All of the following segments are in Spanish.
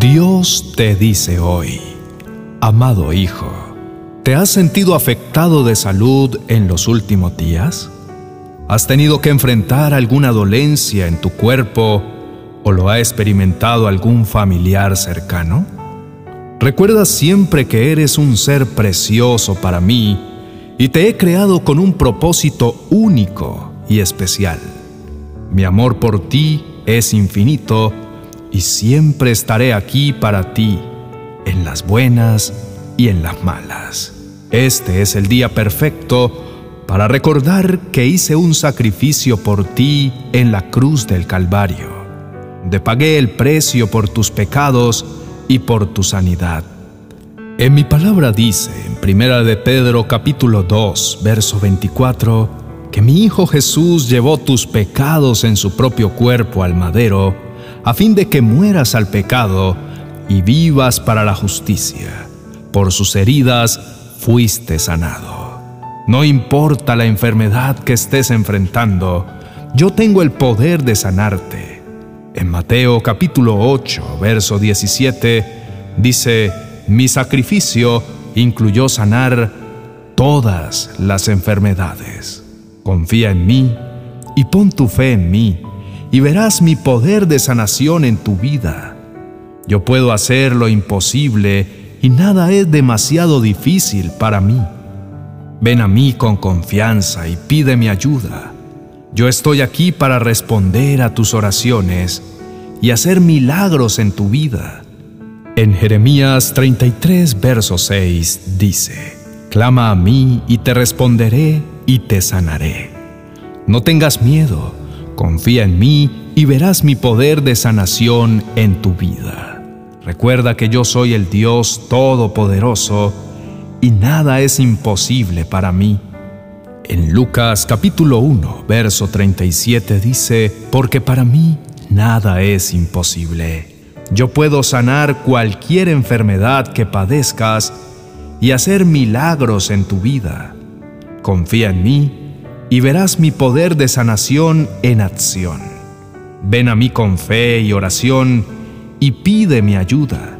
Dios te dice hoy, amado hijo, ¿te has sentido afectado de salud en los últimos días? ¿Has tenido que enfrentar alguna dolencia en tu cuerpo o lo ha experimentado algún familiar cercano? Recuerda siempre que eres un ser precioso para mí y te he creado con un propósito único y especial. Mi amor por ti es infinito y siempre estaré aquí para ti, en las buenas y en las malas. Este es el día perfecto para recordar que hice un sacrificio por ti en la cruz del Calvario, de pagué el precio por tus pecados y por tu sanidad. En mi palabra dice, en Primera de Pedro capítulo 2, verso 24, que mi Hijo Jesús llevó tus pecados en su propio cuerpo al madero, a fin de que mueras al pecado y vivas para la justicia. Por sus heridas fuiste sanado. No importa la enfermedad que estés enfrentando, yo tengo el poder de sanarte. En Mateo capítulo 8, verso 17, dice, mi sacrificio incluyó sanar todas las enfermedades. Confía en mí y pon tu fe en mí y verás mi poder de sanación en tu vida. Yo puedo hacer lo imposible y nada es demasiado difícil para mí. Ven a mí con confianza y pide mi ayuda. Yo estoy aquí para responder a tus oraciones y hacer milagros en tu vida. En Jeremías 33, verso 6 dice, Clama a mí y te responderé y te sanaré. No tengas miedo Confía en mí y verás mi poder de sanación en tu vida. Recuerda que yo soy el Dios Todopoderoso y nada es imposible para mí. En Lucas capítulo 1, verso 37 dice, porque para mí nada es imposible. Yo puedo sanar cualquier enfermedad que padezcas y hacer milagros en tu vida. Confía en mí y verás mi poder de sanación en acción. Ven a mí con fe y oración y pide mi ayuda.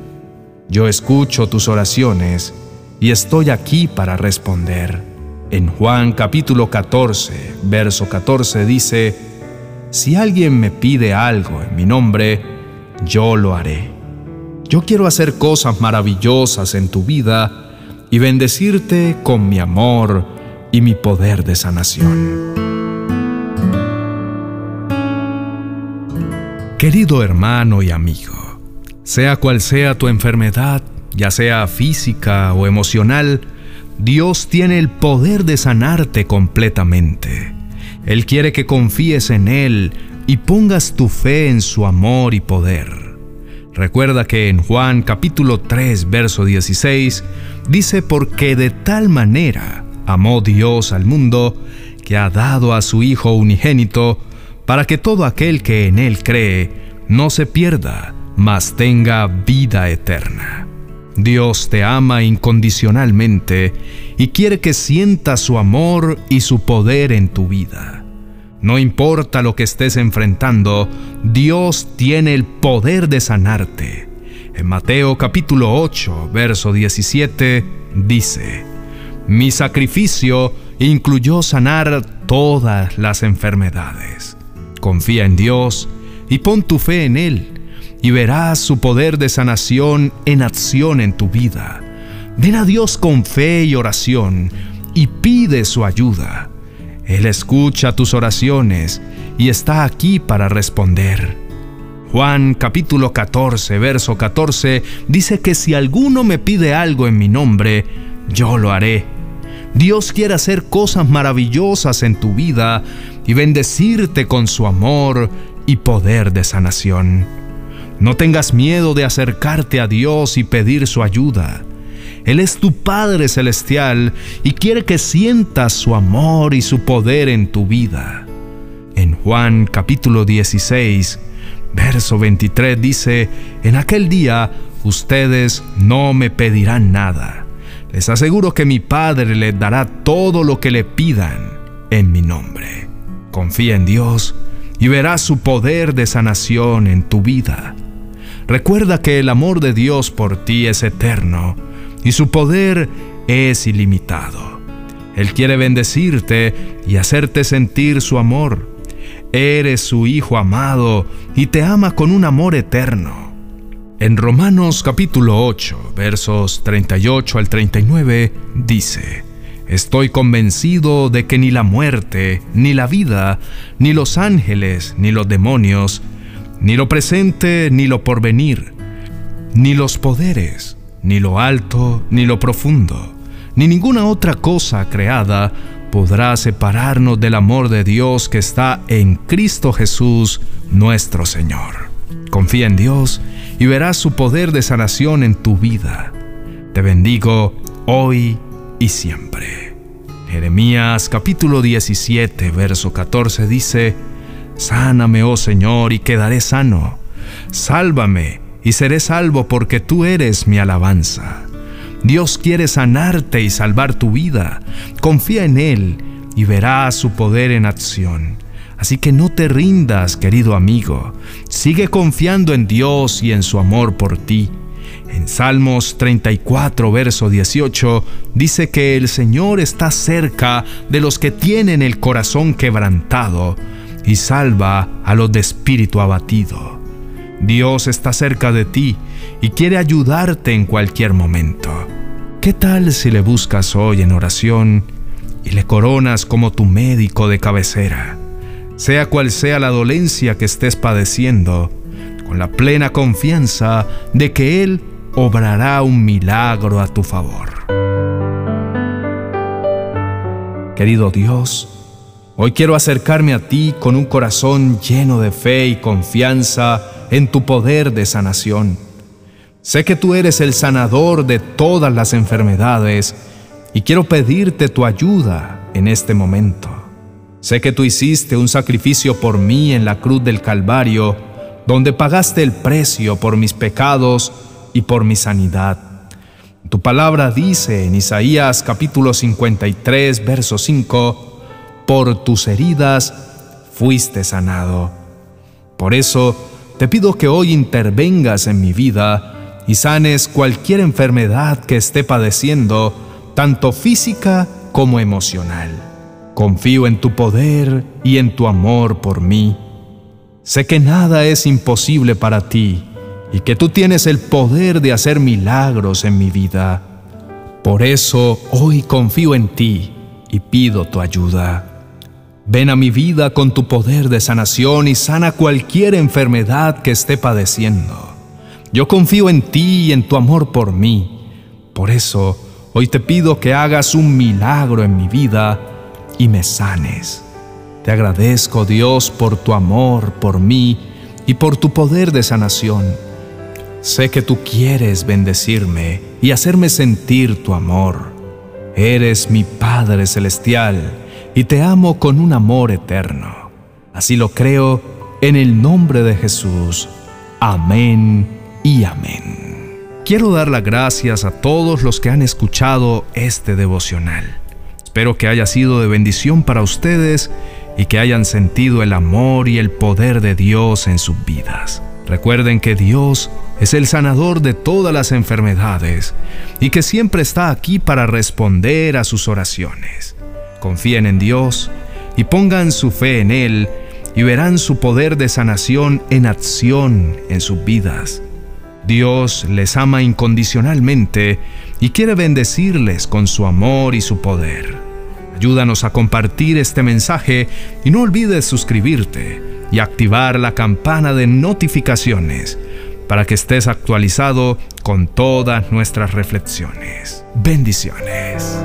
Yo escucho tus oraciones y estoy aquí para responder. En Juan capítulo 14, verso 14 dice, Si alguien me pide algo en mi nombre, yo lo haré. Yo quiero hacer cosas maravillosas en tu vida y bendecirte con mi amor, y mi poder de sanación. Querido hermano y amigo, sea cual sea tu enfermedad, ya sea física o emocional, Dios tiene el poder de sanarte completamente. Él quiere que confíes en Él y pongas tu fe en su amor y poder. Recuerda que en Juan capítulo 3, verso 16, dice, porque de tal manera amó Dios al mundo, que ha dado a su Hijo unigénito, para que todo aquel que en Él cree no se pierda, mas tenga vida eterna. Dios te ama incondicionalmente y quiere que sientas su amor y su poder en tu vida. No importa lo que estés enfrentando, Dios tiene el poder de sanarte. En Mateo capítulo 8, verso 17, dice, mi sacrificio incluyó sanar todas las enfermedades. Confía en Dios y pon tu fe en Él y verás su poder de sanación en acción en tu vida. Ven a Dios con fe y oración y pide su ayuda. Él escucha tus oraciones y está aquí para responder. Juan capítulo 14, verso 14 dice que si alguno me pide algo en mi nombre, yo lo haré. Dios quiere hacer cosas maravillosas en tu vida y bendecirte con su amor y poder de sanación. No tengas miedo de acercarte a Dios y pedir su ayuda. Él es tu Padre Celestial y quiere que sientas su amor y su poder en tu vida. En Juan capítulo 16, verso 23 dice, En aquel día ustedes no me pedirán nada les aseguro que mi Padre les dará todo lo que le pidan en mi nombre. Confía en Dios y verás su poder de sanación en tu vida. Recuerda que el amor de Dios por ti es eterno y su poder es ilimitado. Él quiere bendecirte y hacerte sentir su amor. Eres su Hijo amado y te ama con un amor eterno. En Romanos capítulo 8, versos 38 al 39, dice, Estoy convencido de que ni la muerte, ni la vida, ni los ángeles, ni los demonios, ni lo presente, ni lo porvenir, ni los poderes, ni lo alto, ni lo profundo, ni ninguna otra cosa creada podrá separarnos del amor de Dios que está en Cristo Jesús, nuestro Señor. Confía en Dios y verás su poder de sanación en tu vida. Te bendigo hoy y siempre. Jeremías capítulo 17, verso 14 dice, Sáname, oh Señor, y quedaré sano. Sálvame, y seré salvo porque tú eres mi alabanza. Dios quiere sanarte y salvar tu vida. Confía en Él y verás su poder en acción. Así que no te rindas, querido amigo. Sigue confiando en Dios y en su amor por ti. En Salmos 34, verso 18, dice que el Señor está cerca de los que tienen el corazón quebrantado y salva a los de espíritu abatido. Dios está cerca de ti y quiere ayudarte en cualquier momento. ¿Qué tal si le buscas hoy en oración y le coronas como tu médico de cabecera? Sea cual sea la dolencia que estés padeciendo, con la plena confianza de que Él obrará un milagro a tu favor. Querido Dios, hoy quiero acercarme a ti con un corazón lleno de fe y confianza en tu poder de sanación. Sé que tú eres el sanador de todas las enfermedades y quiero pedirte tu ayuda en este momento. Sé que tú hiciste un sacrificio por mí en la cruz del Calvario, donde pagaste el precio por mis pecados y por mi sanidad. Tu palabra dice en Isaías capítulo 53, verso 5, por tus heridas fuiste sanado. Por eso te pido que hoy intervengas en mi vida y sanes cualquier enfermedad que esté padeciendo, tanto física como emocional. Confío en tu poder y en tu amor por mí. Sé que nada es imposible para ti y que tú tienes el poder de hacer milagros en mi vida. Por eso hoy confío en ti y pido tu ayuda. Ven a mi vida con tu poder de sanación y sana cualquier enfermedad que esté padeciendo. Yo confío en ti y en tu amor por mí. Por eso, hoy te pido que hagas un milagro en mi vida y me sanes. Te agradezco, Dios, por tu amor por mí y por tu poder de sanación. Sé que tú quieres bendecirme y hacerme sentir tu amor. Eres mi Padre Celestial y te amo con un amor eterno. Así lo creo en el nombre de Jesús. Amén y amén. Quiero dar las gracias a todos los que han escuchado este devocional. Espero que haya sido de bendición para ustedes y que hayan sentido el amor y el poder de Dios en sus vidas. Recuerden que Dios es el sanador de todas las enfermedades y que siempre está aquí para responder a sus oraciones. Confíen en Dios y pongan su fe en Él y verán su poder de sanación en acción en sus vidas. Dios les ama incondicionalmente y quiere bendecirles con su amor y su poder. Ayúdanos a compartir este mensaje y no olvides suscribirte y activar la campana de notificaciones para que estés actualizado con todas nuestras reflexiones. Bendiciones.